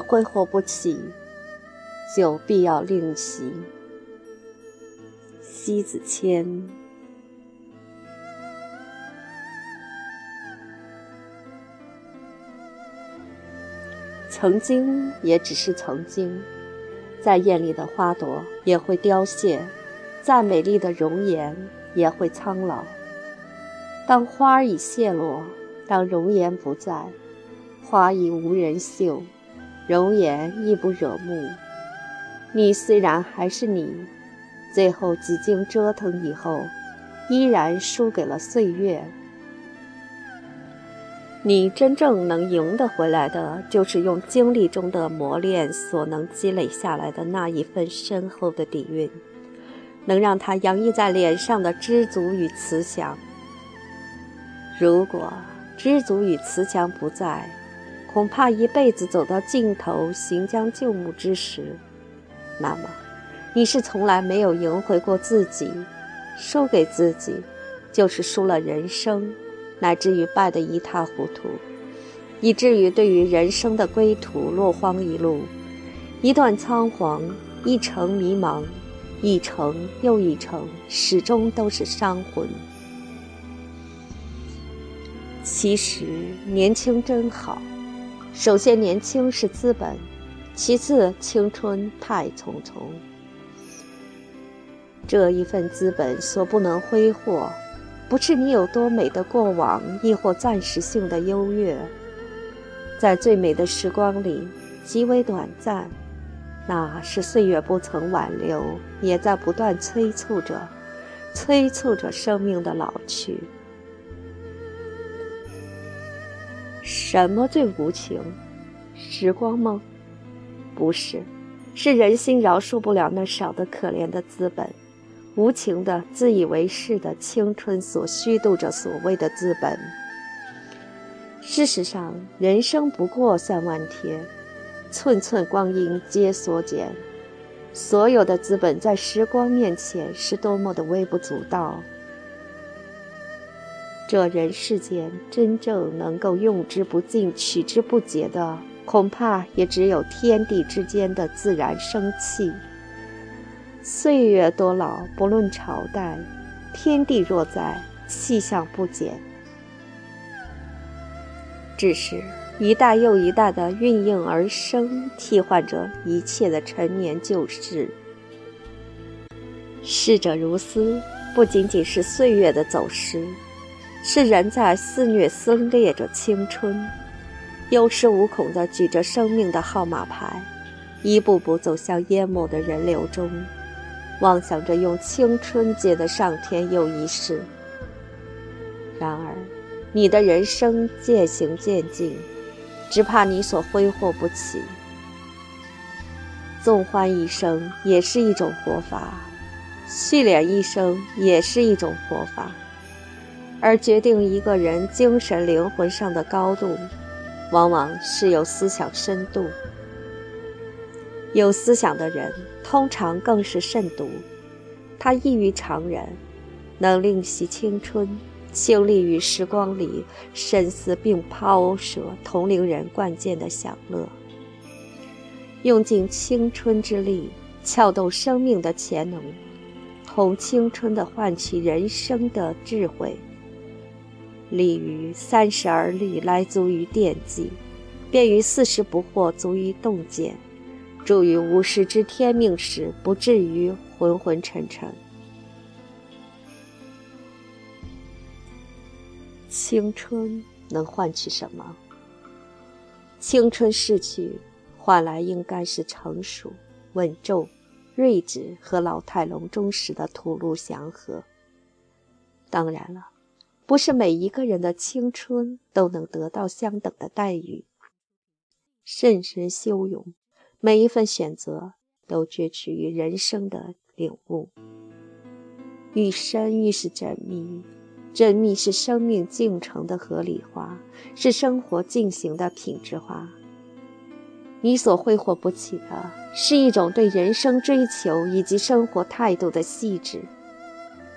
挥霍不起，就必要另习。西子谦。曾经也只是曾经，再艳丽的花朵也会凋谢，再美丽的容颜也会苍老。当花儿已谢落，当容颜不在，花已无人嗅，容颜亦不惹目。你虽然还是你，最后几经折腾以后，依然输给了岁月。你真正能赢得回来的，就是用经历中的磨练所能积累下来的那一份深厚的底蕴，能让它洋溢在脸上的知足与慈祥。如果知足与慈祥不在，恐怕一辈子走到尽头，行将就木之时，那么你是从来没有赢回过自己，输给自己，就是输了人生。乃至于败得一塌糊涂，以至于对于人生的归途落荒一路，一段仓皇，一程迷茫，一程又一程，始终都是伤魂。其实年轻真好，首先年轻是资本，其次青春太匆匆，这一份资本所不能挥霍。不是你有多美的过往，亦或暂时性的优越，在最美的时光里极为短暂，那是岁月不曾挽留，也在不断催促着，催促着生命的老去。什么最无情？时光吗？不是，是人心饶恕不了那少得可怜的资本。无情的、自以为是的青春所虚度着所谓的资本。事实上，人生不过三万天，寸寸光阴皆缩减。所有的资本在时光面前是多么的微不足道。这人世间真正能够用之不尽、取之不竭的，恐怕也只有天地之间的自然生气。岁月多老，不论朝代；天地若在，气象不减。只是一代又一代的孕应而生，替换着一切的陈年旧事。逝者如斯，不仅仅是岁月的走失，是人在肆虐撕裂着青春，有恃无恐地举着生命的号码牌，一步步走向淹没的人流中。妄想着用青春接得上天又一世，然而，你的人生渐行渐近，只怕你所挥霍不起。纵欢一生也是一种活法，续敛一生也是一种活法，而决定一个人精神灵魂上的高度，往往是有思想深度。有思想的人，通常更是慎独。他异于常人，能令惜青春，倾力于时光里深思并抛舍同龄人惯见的享乐，用尽青春之力，撬动生命的潜能，同青春的唤起人生的智慧。立于三十而立，来足于惦记；便于四十不惑，足于洞见。助于五十知天命时，不至于昏昏沉沉。青春能换取什么？青春逝去，换来应该是成熟、稳重、睿智和老态龙钟时的吐露祥和。当然了，不是每一个人的青春都能得到相等的待遇。慎深修勇。每一份选择都攫取于人生的领悟，愈深愈是缜密，缜密是生命进程的合理化，是生活进行的品质化。你所挥霍不起的，是一种对人生追求以及生活态度的细致；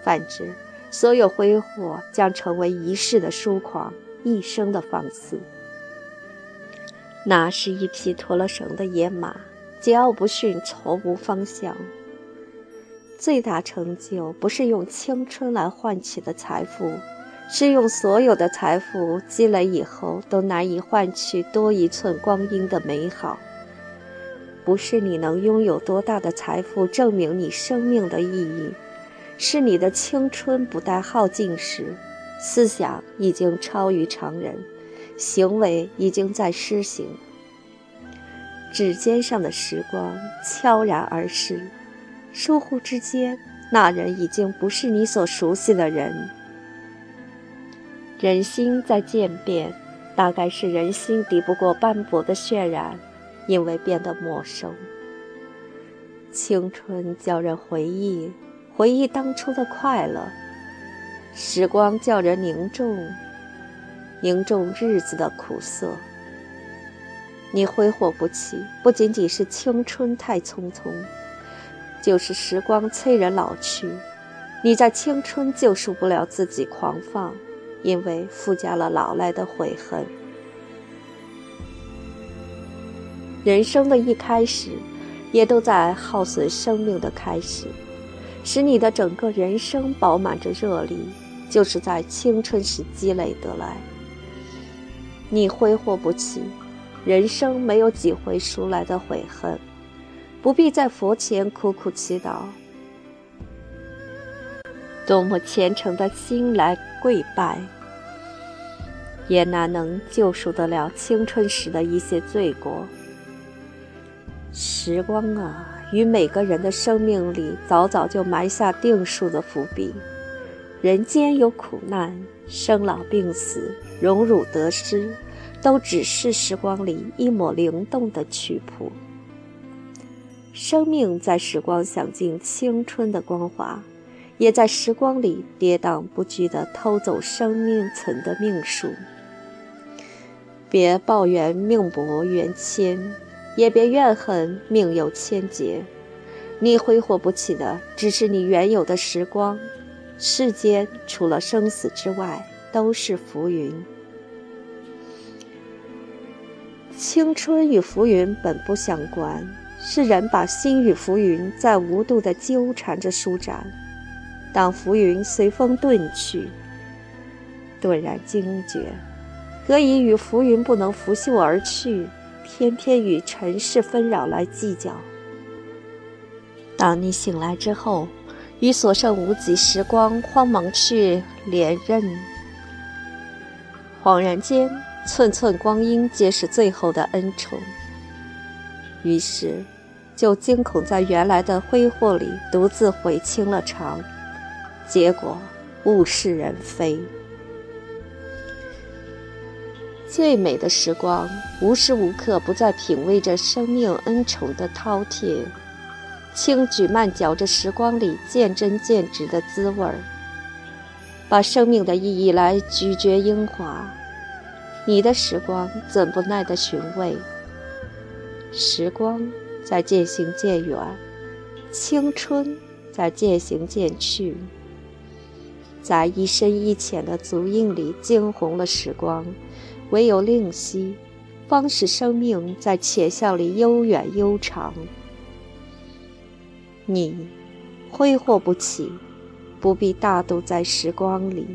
反之，所有挥霍将成为一世的疏狂，一生的放肆。那是一匹脱了绳的野马，桀骜不驯，从无方向。最大成就不是用青春来换取的财富，是用所有的财富积累以后都难以换取多一寸光阴的美好。不是你能拥有多大的财富证明你生命的意义，是你的青春不待耗尽时，思想已经超于常人，行为已经在施行。指尖上的时光悄然而逝。疏忽之间，那人已经不是你所熟悉的人。人心在渐变，大概是人心抵不过斑驳的渲染，因为变得陌生。青春叫人回忆，回忆当初的快乐；时光叫人凝重，凝重日子的苦涩。你挥霍不起，不仅仅是青春太匆匆。就是时光催人老去，你在青春救赎不了自己狂放，因为附加了老来的悔恨。人生的一开始，也都在耗损生命的开始，使你的整个人生饱满着热力，就是在青春时积累得来。你挥霍不起，人生没有几回赎来的悔恨。不必在佛前苦苦祈祷，多么虔诚的心来跪拜，也难能救赎得了青春时的一些罪过。时光啊，于每个人的生命里早早就埋下定数的伏笔。人间有苦难，生老病死，荣辱得失，都只是时光里一抹灵动的曲谱。生命在时光享尽青春的光华，也在时光里跌宕不居地偷走生命存的命数。别抱怨命薄缘浅，也别怨恨命有千劫。你挥霍不起的，只是你原有的时光。世间除了生死之外，都是浮云。青春与浮云本不相关。是人把心与浮云在无度地纠缠着舒展，当浮云随风遁去，顿然惊觉，何以与浮云不能拂袖而去，偏偏与尘世纷扰来计较？当你醒来之后，与所剩无几时光慌忙去连任，恍然间，寸寸光阴皆是最后的恩宠。于是。就惊恐在原来的挥霍里独自悔清了肠，结果物是人非。最美的时光，无时无刻不在品味着生命恩宠的饕餮，轻举慢嚼着时光里见真见值的滋味儿，把生命的意义来咀嚼英华。你的时光怎不耐得寻味？时光。在渐行渐远，青春在渐行渐去，在一深一浅的足印里惊红了时光，唯有令惜，方使生命在浅笑里悠远悠长。你挥霍不起，不必大度在时光里。